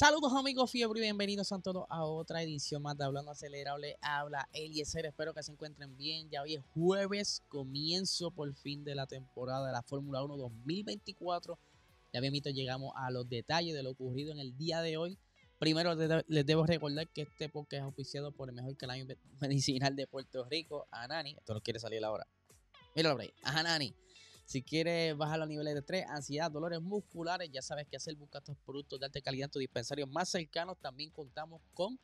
Saludos amigos fiebre bienvenidos a todos a otra edición más de Hablando Acelerable. Habla Eliezer, espero que se encuentren bien. Ya hoy es jueves, comienzo por fin de la temporada de la Fórmula 1 2024. Ya bien llegamos a los detalles de lo ocurrido en el día de hoy. Primero les debo recordar que este podcast es oficiado por el mejor canal medicinal de Puerto Rico, Anani. Esto no quiere salir ahora. Míralo por Anani. Si quieres bajar los niveles de estrés, ansiedad, dolores musculares, ya sabes qué hacer. Busca estos productos de alta calidad en tu dispensario más cercanos. También contamos con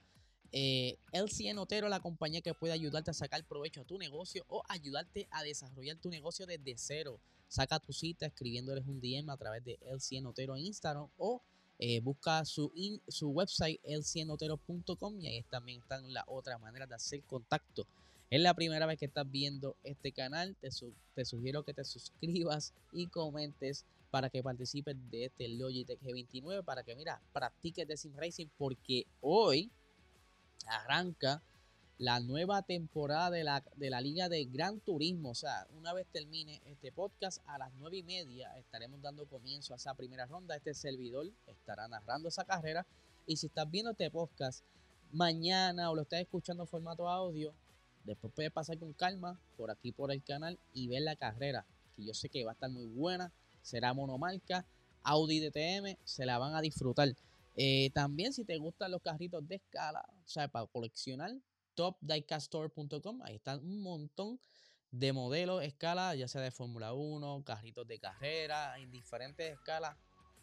eh, LCN Otero, la compañía que puede ayudarte a sacar provecho a tu negocio o ayudarte a desarrollar tu negocio desde cero. Saca tu cita escribiéndoles un DM a través de LCN Otero en Instagram o eh, busca su, su website lcnotero.com y ahí también están las otras maneras de hacer contacto es la primera vez que estás viendo este canal, te, te sugiero que te suscribas y comentes para que participes de este Logitech G29 para que mira, practiques de Sim Racing porque hoy arranca la nueva temporada de la, de la Liga de Gran Turismo. O sea, una vez termine este podcast, a las nueve y media estaremos dando comienzo a esa primera ronda. Este servidor estará narrando esa carrera. Y si estás viendo este podcast mañana o lo estás escuchando en formato audio, Después puedes pasar con calma por aquí por el canal y ver la carrera, que yo sé que va a estar muy buena. Será monomarca, Audi DTM, se la van a disfrutar. Eh, también si te gustan los carritos de escala, o sea, para coleccionar, topdiecaststore.com, ahí están un montón de modelos escala, ya sea de Fórmula 1, carritos de carrera, en diferentes escalas.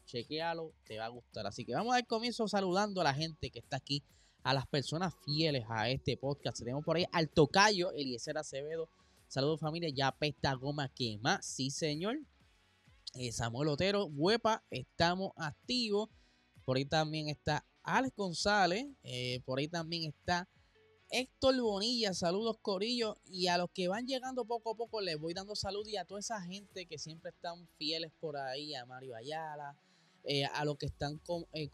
Chequealo, te va a gustar. Así que vamos a dar comienzo saludando a la gente que está aquí a las personas fieles a este podcast. Tenemos por ahí al tocayo Eliezer Acevedo. Saludos familia, ya pesta goma quema. Sí, señor. Eh, Samuel Otero, Huepa, estamos activos. Por ahí también está Alex González. Eh, por ahí también está Héctor Bonilla. Saludos, Corillo. Y a los que van llegando poco a poco les voy dando salud. Y a toda esa gente que siempre están fieles por ahí. A Mario Ayala, eh, a los que están eh,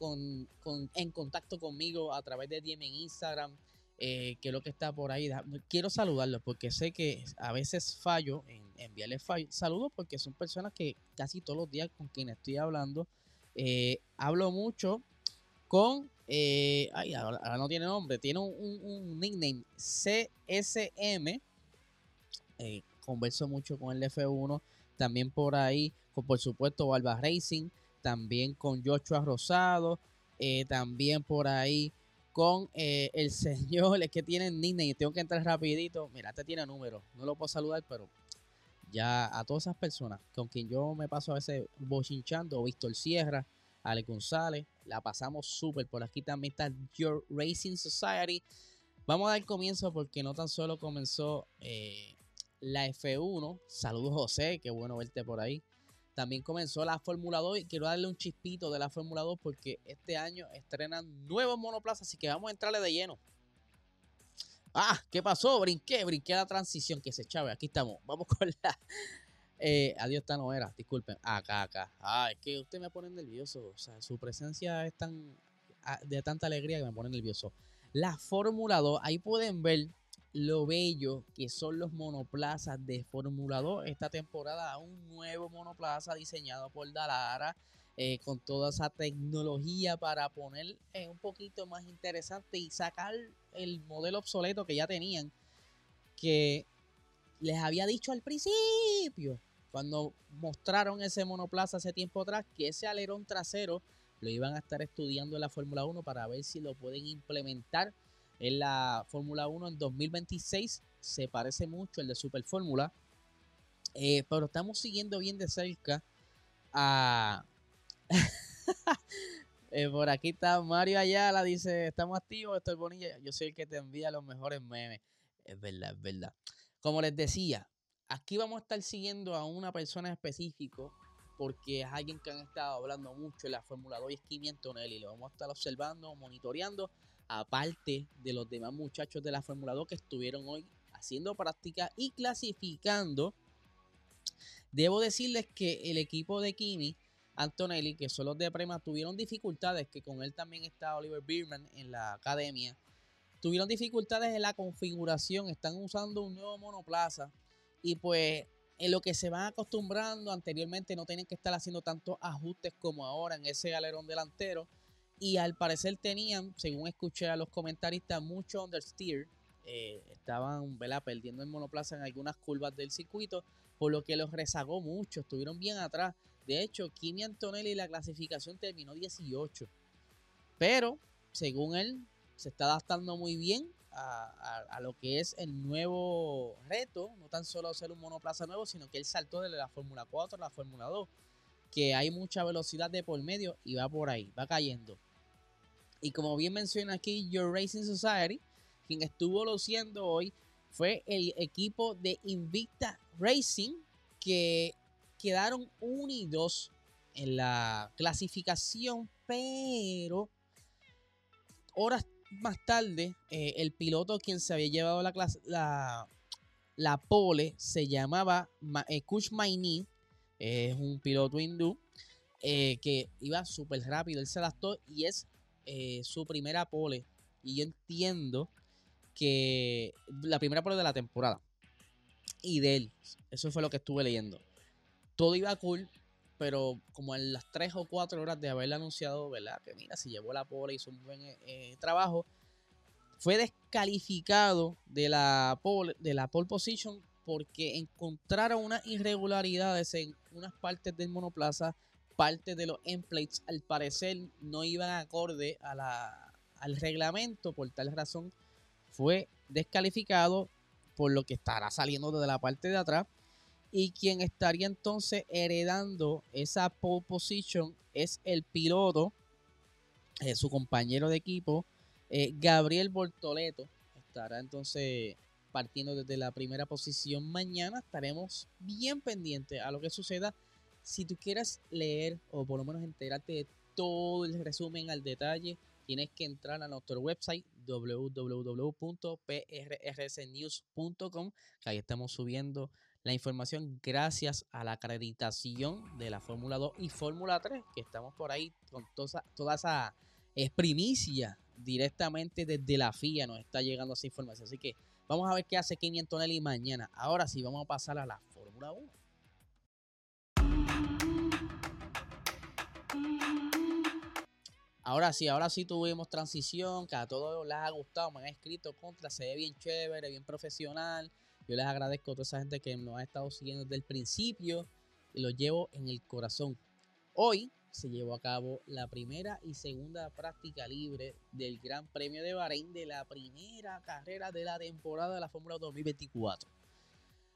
en contacto conmigo a través de DM en Instagram, eh, que es lo que está por ahí. Quiero saludarlos porque sé que a veces fallo en enviarles saludos porque son personas que casi todos los días con quienes estoy hablando, hablo mucho con, ay, ahora, no tiene nombre, tiene un, nickname CSM, converso mucho con el F1, también por ahí, con, por supuesto, Barba Racing, también con Joshua Rosado, eh, también por ahí con eh, el señor, es que tiene y tengo que entrar rapidito, mira, este tiene número, no lo puedo saludar, pero ya a todas esas personas con quien yo me paso a veces bochinchando, Víctor Sierra, Ale González, la pasamos súper, por aquí también está Your Racing Society, vamos a dar comienzo porque no tan solo comenzó eh, la F1, saludos José, qué bueno verte por ahí, también comenzó la Fórmula 2 y quiero darle un chispito de la Fórmula 2 porque este año estrenan nuevos monoplazas, así que vamos a entrarle de lleno. Ah, ¿qué pasó? Brinqué, brinqué la transición que se chave. Aquí estamos. Vamos con la. Eh, adiós, esta no. Disculpen. Acá, acá. Ah, es que usted me pone nervioso. O sea, su presencia es tan ah, de tanta alegría que me pone nervioso. La Fórmula 2, ahí pueden ver lo bello que son los monoplazas de Fórmula 2. Esta temporada un nuevo monoplaza diseñado por Dalara eh, con toda esa tecnología para poner eh, un poquito más interesante y sacar el modelo obsoleto que ya tenían que les había dicho al principio cuando mostraron ese monoplaza hace tiempo atrás que ese alerón trasero lo iban a estar estudiando en la Fórmula 1 para ver si lo pueden implementar en la Fórmula 1 en 2026. Se parece mucho el de Super Fórmula. Eh, pero estamos siguiendo bien de cerca a... Eh, por aquí está Mario Ayala, dice, estamos activos, estoy bonita. Yo soy el que te envía los mejores memes. Es verdad, es verdad. Como les decía, aquí vamos a estar siguiendo a una persona específico porque es alguien que han estado hablando mucho en la Fórmula 2 y es Kimi Antonelli. Lo vamos a estar observando, monitoreando, aparte de los demás muchachos de la Fórmula 2 que estuvieron hoy haciendo práctica y clasificando. Debo decirles que el equipo de Kimi Antonelli, que son los de Prema, tuvieron dificultades, que con él también está Oliver Bierman en la academia. Tuvieron dificultades en la configuración, están usando un nuevo monoplaza y pues en lo que se van acostumbrando anteriormente no tienen que estar haciendo tantos ajustes como ahora en ese alerón delantero y al parecer tenían, según escuché a los comentaristas, mucho understeer. Eh, estaban perdiendo el monoplaza en algunas curvas del circuito, por lo que los rezagó mucho. Estuvieron bien atrás. De hecho, Kimi Antonelli la clasificación terminó 18. Pero, según él, se está adaptando muy bien a, lo que es el nuevo reto. No tan solo ser un monoplaza nuevo, sino que él saltó de la Fórmula 4 a la Fórmula 2. Que hay mucha velocidad de por medio y va por ahí, va cayendo. Y como bien menciona aquí Your Racing Society, quien estuvo luciendo hoy fue el equipo de Invicta Racing, que quedaron unidos en la clasificación, pero horas más tarde, eh, el piloto quien se había llevado la, la, la pole se llamaba eh, Kush Maini, es un piloto hindú eh, que iba súper rápido, él se adaptó y es eh, su primera pole. Y yo entiendo que la primera pole de la temporada. Y de él. Eso fue lo que estuve leyendo. Todo iba cool, pero como en las 3 o 4 horas de haberle anunciado, ¿verdad? Que mira, si llevó la pole, hizo un buen eh, trabajo. Fue descalificado de la, pole, de la pole position porque encontraron unas irregularidades en unas partes del monoplaza parte de los emplates al parecer no iban acorde a la, al reglamento, por tal razón fue descalificado por lo que estará saliendo desde la parte de atrás y quien estaría entonces heredando esa pole position es el piloto, eh, su compañero de equipo, eh, Gabriel Bortoleto. Estará entonces partiendo desde la primera posición. Mañana estaremos bien pendientes a lo que suceda si tú quieres leer o por lo menos enterarte de todo el resumen al detalle, tienes que entrar a nuestro website www.prrsnews.com, que ahí estamos subiendo la información gracias a la acreditación de la Fórmula 2 y Fórmula 3, que estamos por ahí con toda, toda esa primicia directamente desde la FIA nos está llegando esa información. Así que vamos a ver qué hace Kimi Antonelli mañana. Ahora sí, vamos a pasar a la Fórmula 1. Ahora sí, ahora sí tuvimos transición, que a todos les ha gustado, me han escrito contra, se ve bien chévere, bien profesional. Yo les agradezco a toda esa gente que nos ha estado siguiendo desde el principio y lo llevo en el corazón. Hoy se llevó a cabo la primera y segunda práctica libre del Gran Premio de Bahrein de la primera carrera de la temporada de la Fórmula 2024.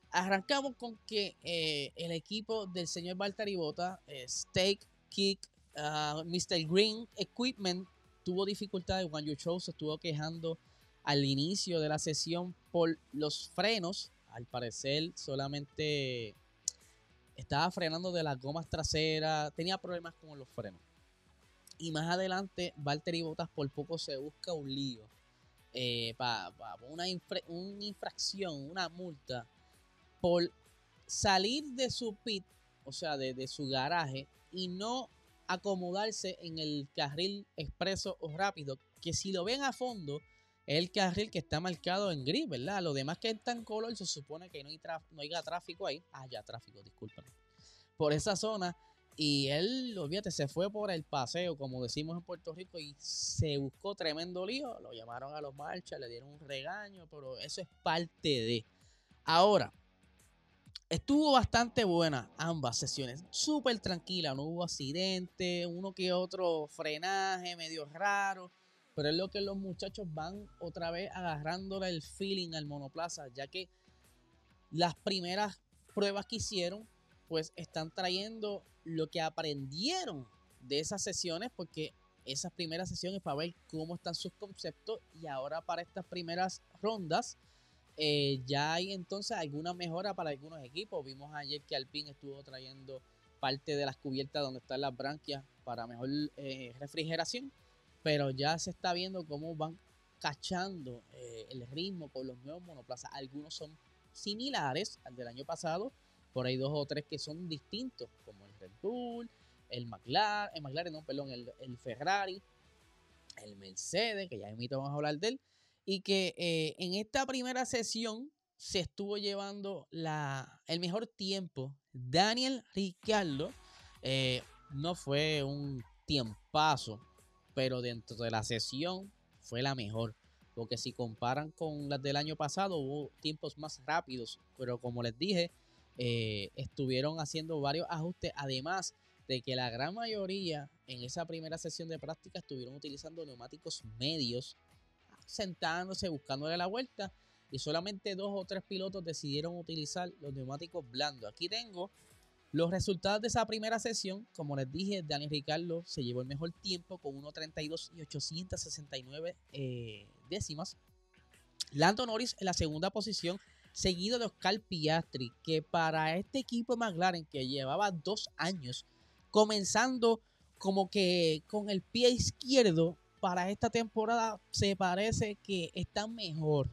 Arrancamos con que eh, el equipo del señor Valtteri Bota, eh, Steak, Kick, Ah, Mr. Green Equipment tuvo dificultades. Juan Yu se estuvo quejando al inicio de la sesión por los frenos. Al parecer, solamente estaba frenando de las gomas traseras. Tenía problemas con los frenos. Y más adelante, Valtteri Bottas por poco se busca un lío. Eh, para una, infracción, una multa, por salir de su pit, o sea, de su garaje, y no acomodarse en el carril expreso o rápido, que si lo ven a fondo, es el carril que está marcado en gris, ¿verdad? Lo demás que está en color se supone que no hay, haya tráfico ahí. Ah, ya, tráfico, disculpen. Por esa zona. Y él, olvídate, se fue por el paseo, como decimos en Puerto Rico, y se buscó tremendo lío. Lo llamaron a los marchas, le dieron un regaño, pero eso es parte de. Ahora, Estuvo bastante buena ambas sesiones, súper tranquila, no hubo accidente, uno que otro frenaje medio raro, pero es lo que los muchachos van otra vez agarrándole el feeling al monoplaza, ya que las primeras pruebas que hicieron, pues están trayendo lo que aprendieron de esas sesiones, porque esas primeras sesiones para ver cómo están sus conceptos y ahora para estas primeras rondas eh, ya hay entonces alguna mejora para algunos equipos. Vimos ayer que Alpine estuvo trayendo parte de las cubiertas donde están las branquias para mejor eh, refrigeración, pero ya se está viendo cómo van cachando eh, el ritmo con los nuevos monoplazas. Algunos son similares al del año pasado, por ahí dos o tres que son distintos, como el Red Bull, el McLaren, el McLaren, no, perdón, el, el Ferrari, el Mercedes, que ya invito vamos a hablar de él, y que eh, en esta primera sesión se estuvo llevando la, el mejor tiempo. Daniel Ricciardo eh, no fue un tiempazo, pero dentro de la sesión fue la mejor. Porque si comparan con las del año pasado, hubo tiempos más rápidos. Pero como les dije, eh, estuvieron haciendo varios ajustes. Además de que la gran mayoría en esa primera sesión de práctica estuvieron utilizando neumáticos medios, sentándose, buscándole la vuelta. Y solamente dos o tres pilotos decidieron utilizar los neumáticos blandos. Aquí tengo los resultados de esa primera sesión, como les dije, Daniel Ricardo se llevó el mejor tiempo con 1.32 y 869 eh, décimas. Lando Norris en la segunda posición, seguido de Oscar Piastri, que para este equipo McLaren que llevaba dos años comenzando como que con el pie izquierdo para esta temporada se parece que está mejor.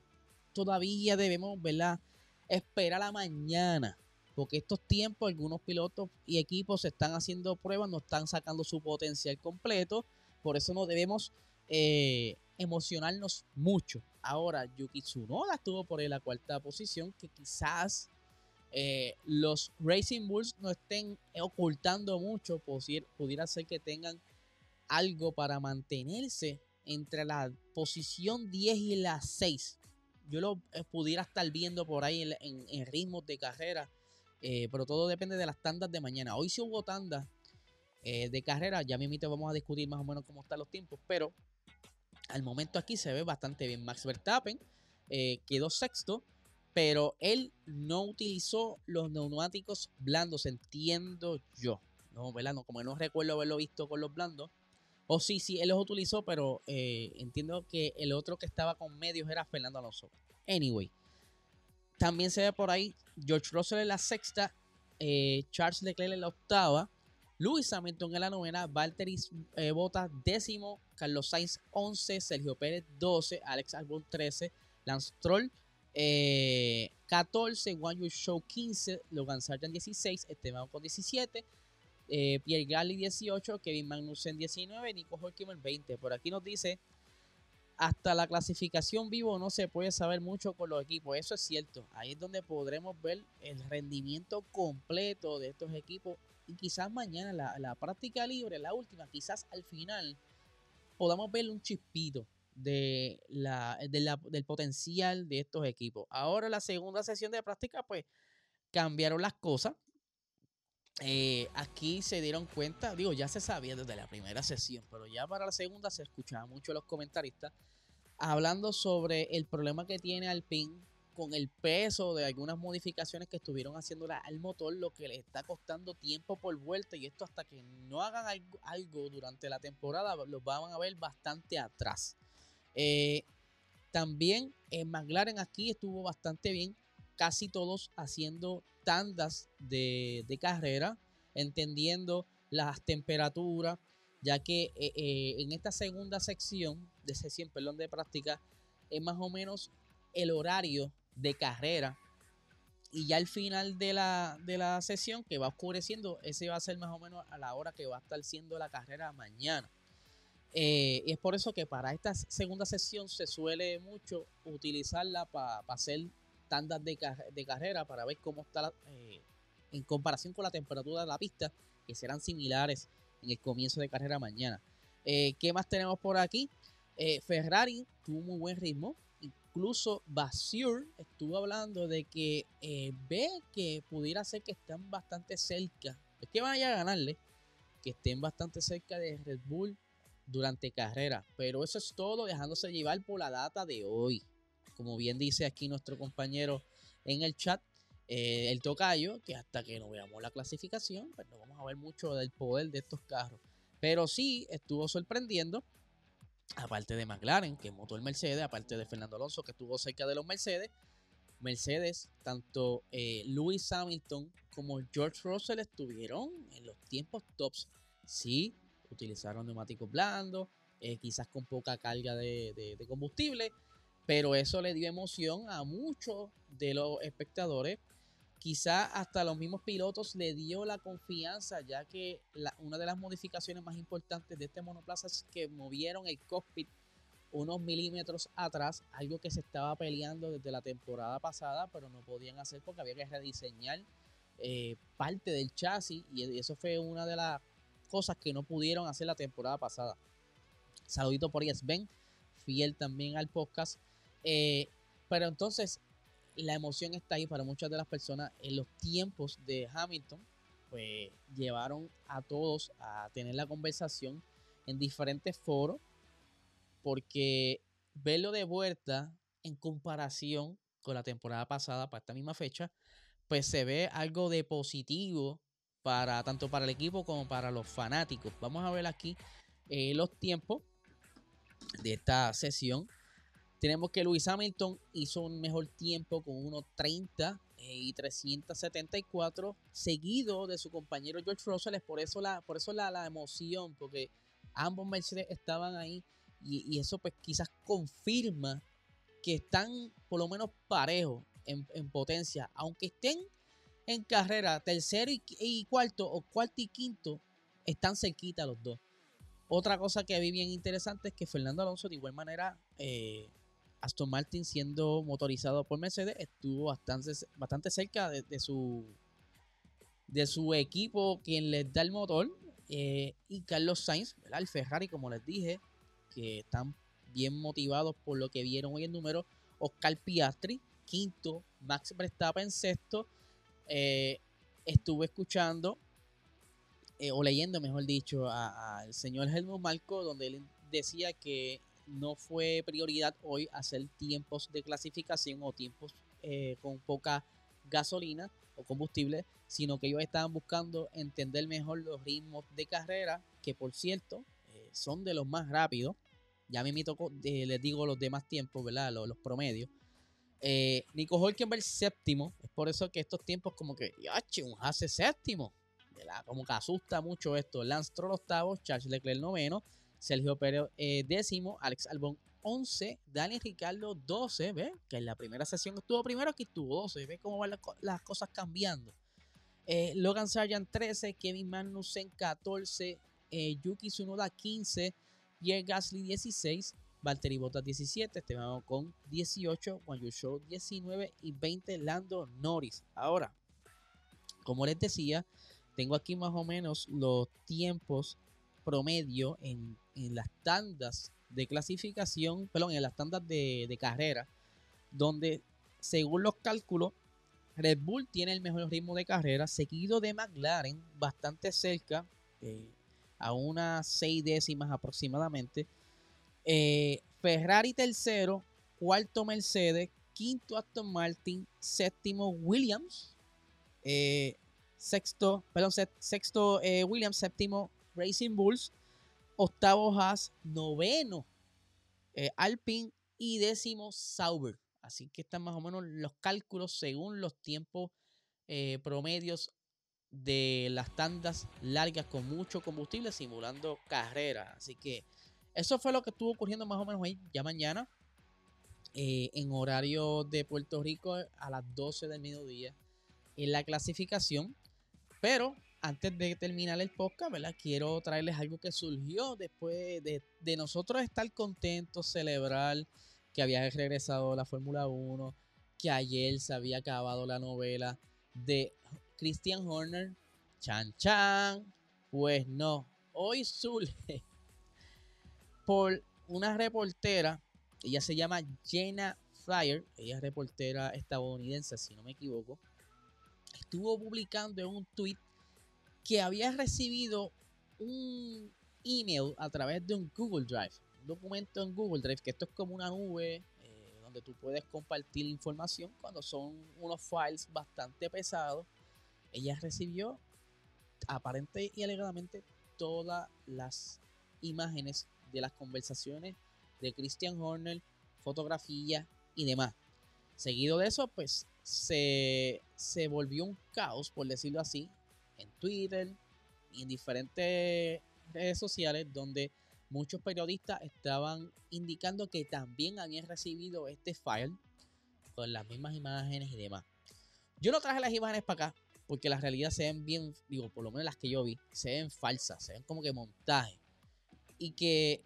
Todavía debemos, ¿verdad? Esperar a mañana porque estos tiempos algunos pilotos y equipos están haciendo pruebas, no están sacando su potencial completo, por eso no debemos eh, emocionarnos mucho. Ahora, Yuki Tsunoda estuvo por la cuarta posición, que quizás eh, los Racing Bulls no estén ocultando mucho, pudiera ser que tengan algo para mantenerse entre la posición 10 y la 6. Yo lo eh, pudiera estar viendo por ahí en ritmos de carrera eh, pero todo depende de las tandas de mañana. Hoy sí hubo tandas eh, de carrera. Ya mismo vamos a discutir más o menos cómo están los tiempos. Pero al momento aquí se ve bastante bien. Max Verstappen quedó sexto. Pero él no utilizó los neumáticos blandos, entiendo yo. No, ¿verdad? No, como no recuerdo haberlo visto con los blandos. O sí, sí, él los utilizó, pero entiendo que el otro que estaba con medios era Fernando Alonso. Anyway, también se ve por ahí George Russell en la sexta, eh, Charles Leclerc en la octava, Luis Hamilton en la novena, Valtteri eh, Bottas décimo, Carlos Sainz 11, Sergio Pérez 12, Alex Albon 13, Lance Troll 14, Juan Yu Show 15, Logan Sargent 16, Esteban con 17, eh, Pierre Gasly 18, Kevin Magnussen 19, Nico Hulkenberg 20. Por aquí nos dice hasta la clasificación vivo no se puede saber mucho con los equipos. Eso es cierto. Ahí es donde podremos ver el rendimiento completo de estos equipos. Y quizás mañana la, práctica libre, la última, quizás al final podamos ver un chispito de la, del potencial de estos equipos. Ahora la segunda sesión de práctica, pues cambiaron las cosas. Eh, aquí se dieron cuenta, digo, ya se sabía desde la primera sesión, pero ya para la segunda se escuchaba mucho los comentaristas hablando sobre el problema que tiene Alpine con el peso de algunas modificaciones que estuvieron haciendo al motor, lo que le está costando tiempo por vuelta y esto hasta que no hagan algo, durante la temporada los van a ver bastante atrás. Eh, también en McLaren aquí estuvo bastante bien, casi todos haciendo tandas de, carrera, entendiendo las temperaturas, ya que eh, eh, en esta segunda sección de sesión, perdón, de práctica, es más o menos el horario de carrera. Y ya al final de la, de la sesión que va oscureciendo, ese va a ser más o menos a la hora que va a estar siendo la carrera mañana. Eh, y es por eso que para esta segunda sesión se suele mucho utilizarla para hacer tandas de, de, carrera para ver cómo está en comparación con la temperatura de la pista, que serán similares en el comienzo de carrera mañana. Eh, ¿Qué más tenemos por aquí? Eh, Ferrari tuvo muy buen ritmo. Incluso Basur estuvo hablando de que eh, ve que pudiera ser que están bastante cerca. Es que vaya a ganarle. Que estén bastante cerca de Red Bull durante carrera. Pero eso es todo, dejándose llevar por la data de hoy. Como bien dice aquí nuestro compañero en el chat, eh, el tocayo, que hasta que no veamos la clasificación, pues no vamos a ver mucho del poder de estos carros. Pero sí estuvo sorprendiendo, aparte de McLaren, que motor el Mercedes, aparte de Fernando Alonso, que estuvo cerca de los Mercedes, Mercedes, tanto eh, Lewis Hamilton como George Russell estuvieron en los tiempos tops. Sí, utilizaron neumáticos blandos, eh, quizás con poca carga de, combustible, pero eso le dio emoción a muchos de los espectadores. Quizás hasta los mismos pilotos le dio la confianza, ya que una de las modificaciones más importantes de este monoplaza es que movieron el cockpit unos milímetros atrás, algo que se estaba peleando desde la temporada pasada, pero no podían hacer porque había que rediseñar eh, parte del chasis y eso fue una de las cosas que no pudieron hacer la temporada pasada. Saludito por Ben, fiel también al podcast. Eh, pero entonces la emoción está ahí para muchas de las personas. En los tiempos de Hamilton, pues llevaron a todos a tener la conversación en diferentes foros porque verlo de vuelta en comparación con la temporada pasada para esta misma fecha, pues se ve algo de positivo para tanto para el equipo como para los fanáticos. Vamos a ver aquí eh, los tiempos de esta sesión. Tenemos que Luis Hamilton hizo un mejor tiempo con 1.30 eh, y 374, seguido de su compañero George Russell. Es por eso la, por eso la, la emoción, porque ambos Mercedes estaban ahí y, eso pues quizás confirma que están por lo menos parejos en, potencia. Aunque estén en carrera tercero y, cuarto o cuarto y quinto, están cerquita los dos. Otra cosa que vi bien interesante es que Fernando Alonso de igual manera... Eh, Aston Martin siendo motorizado por Mercedes estuvo bastante, bastante cerca de, su de su equipo quien les da el motor eh, y Carlos Sainz, el Ferrari como les dije que están bien motivados por lo que vieron hoy en número. Oscar Piastri, quinto, Max Verstappen, sexto. Eh, estuve escuchando, eh, o leyendo, mejor dicho, al señor Helmut Marco, donde él decía que no fue prioridad hoy hacer tiempos de clasificación o tiempos eh, con poca gasolina o combustible, sino que ellos estaban buscando entender mejor los ritmos de carrera, que por cierto, son de los más rápidos. Ya me tocó, eh, les digo los demás tiempos, ¿verdad? Los, promedios. Eh, Nico Hulkenberg séptimo. Es por eso que estos tiempos como que, un hace séptimo. Como que asusta mucho esto. Lance Troll octavo, Charles Leclerc noveno, Sergio Pérez eh, décimo, Alex Albon 11, Daniel Ricardo 12, ¿ves? Que en la primera sesión estuvo primero, aquí estuvo 12, ¿ves cómo van las, cosas cambiando? Logan Sargent 13, Kevin Magnussen 14, eh, Yuki Tsunoda 15, Pierre Gasly 16, Valtteri Bottas 17, Esteban con 18, Juan Show 19 y 20 Lando Norris. Ahora, como les decía, tengo aquí más o menos los tiempos promedio en, las tandas de clasificación, perdón, en las tandas de, carrera, donde según los cálculos, Red Bull tiene el mejor ritmo de carrera, seguido de McLaren, bastante cerca, eh, a unas seis décimas aproximadamente. Eh, Ferrari tercero, cuarto Mercedes, quinto Aston Martin, séptimo Williams, eh, sexto, perdón, sexto Williams, séptimo Racing Bulls, octavo Haas, noveno Alpine y décimo Sauber. Así que están más o menos los cálculos según los tiempos promedios de las tandas largas con mucho combustible simulando carrera. Así que eso fue lo que estuvo ocurriendo más o menos ahí ya mañana. Eh, en horario de Puerto Rico a las 12 del mediodía en la clasificación. Pero antes de terminar el podcast, ¿verdad? quiero traerles algo que surgió después de, nosotros estar contentos, celebrar que había regresado la Fórmula 1, que ayer se había acabado la novela de Christian Horner. Chan Chan. Pues no. Hoy surge por una reportera. Ella se llama Jenna Fryer. Ella es reportera estadounidense, si no me equivoco. Estuvo publicando en un tweet que había recibido un email a través de un Google Drive. Un documento en Google Drive, que esto es como una nube eh, donde tú puedes compartir información cuando son unos files bastante pesados ella recibió aparente y alegadamente todas las imágenes de las conversaciones de Christian Horner, fotografía y demás. Seguido de eso, pues se, se volvió un caos, por decirlo así, en Twitter y en diferentes redes sociales donde muchos periodistas estaban indicando que también habían recibido este file con las mismas imágenes y demás. Yo no traje las imágenes para acá porque la realidad se ven bien, digo, por lo menos las que yo vi, se ven falsas, se ven como que montaje. Y que,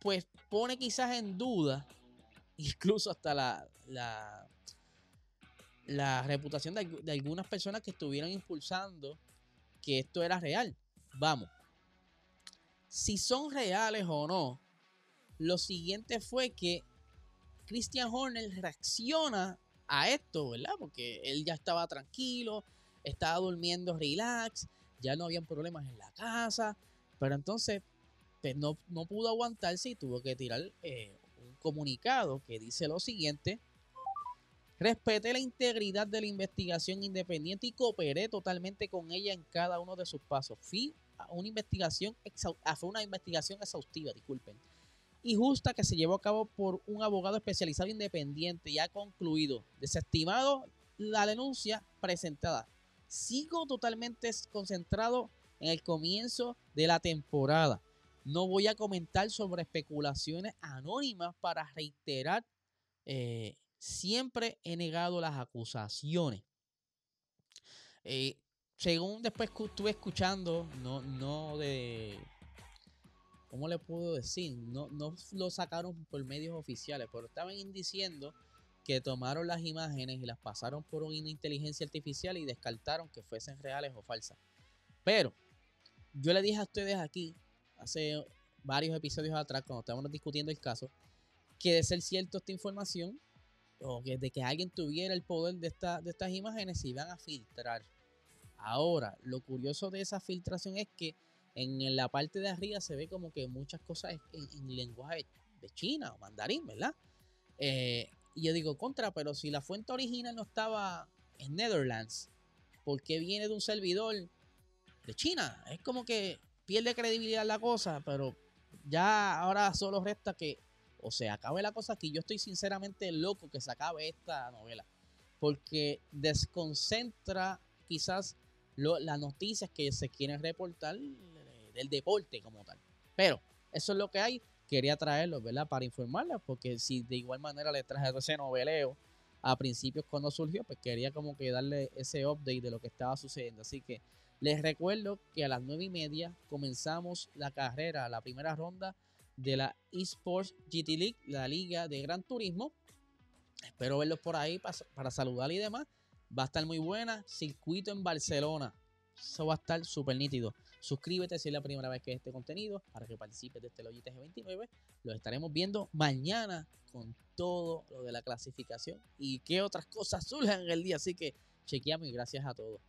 pues, pone quizás en duda, incluso hasta la, la, la reputación de, de algunas personas que estuvieron impulsando que esto era real. Vamos, si son reales o no, lo siguiente fue que Christian Horner reacciona a esto, ¿verdad? Porque él ya estaba tranquilo, estaba durmiendo relax, ya no habían problemas en la casa, pero entonces pues, no, no, pudo aguantarse y tuvo que tirar eh, un comunicado que dice lo siguiente. Respete la integridad de la investigación independiente y cooperé totalmente con ella en cada uno de sus pasos. Fui una investigación, fue una investigación exhaustiva, disculpen, y justa que se llevó a cabo por un abogado especializado independiente y ha concluido, desestimado la denuncia presentada. Sigo totalmente concentrado en el comienzo de la temporada. No voy a comentar sobre especulaciones anónimas para reiterar, eh, siempre he negado las acusaciones. Eh, según después estuve escuchando, no, no de. ¿Cómo le puedo decir? No, no lo sacaron por medios oficiales, pero estaban diciendo que tomaron las imágenes y las pasaron por una inteligencia artificial y descartaron que fuesen reales o falsas. Pero yo le dije a ustedes aquí, hace varios episodios atrás, cuando estábamos discutiendo el caso, que de ser cierto esta información, o que de que alguien tuviera el poder de, esta, de estas imágenes, se iban a filtrar. Ahora, lo curioso de esa filtración es que en la parte de arriba se ve como que muchas cosas en, lenguaje de China o mandarín, ¿verdad? Eh, y yo digo, contra, pero si la fuente original no estaba en Netherlands, ¿por qué viene de un servidor de China? Es como que pierde credibilidad la cosa, pero ya ahora solo resta que o se acabe la cosa aquí. Yo estoy sinceramente loco que se acabe esta novela, porque desconcentra quizás las noticias que se quieren reportar del deporte como tal. Pero eso es lo que hay. Quería traerlo, ¿verdad? Para informarles, porque si de igual manera le traje ese noveleo a principios cuando surgió, pues quería como que darle ese update de lo que estaba sucediendo. Así que les recuerdo que a las nueve y media comenzamos la carrera, la primera ronda de la eSports GT League, la liga de Gran Turismo. Espero verlos por ahí para, saludar y demás. Va a estar muy buena. Circuito en Barcelona. Eso va a estar súper nítido. Suscríbete si es la primera vez que ves este contenido para que participes de este Logitech G29. Lo estaremos viendo mañana con todo lo de la clasificación y qué otras cosas surjan en el día. Así que chequeamos y gracias a todos.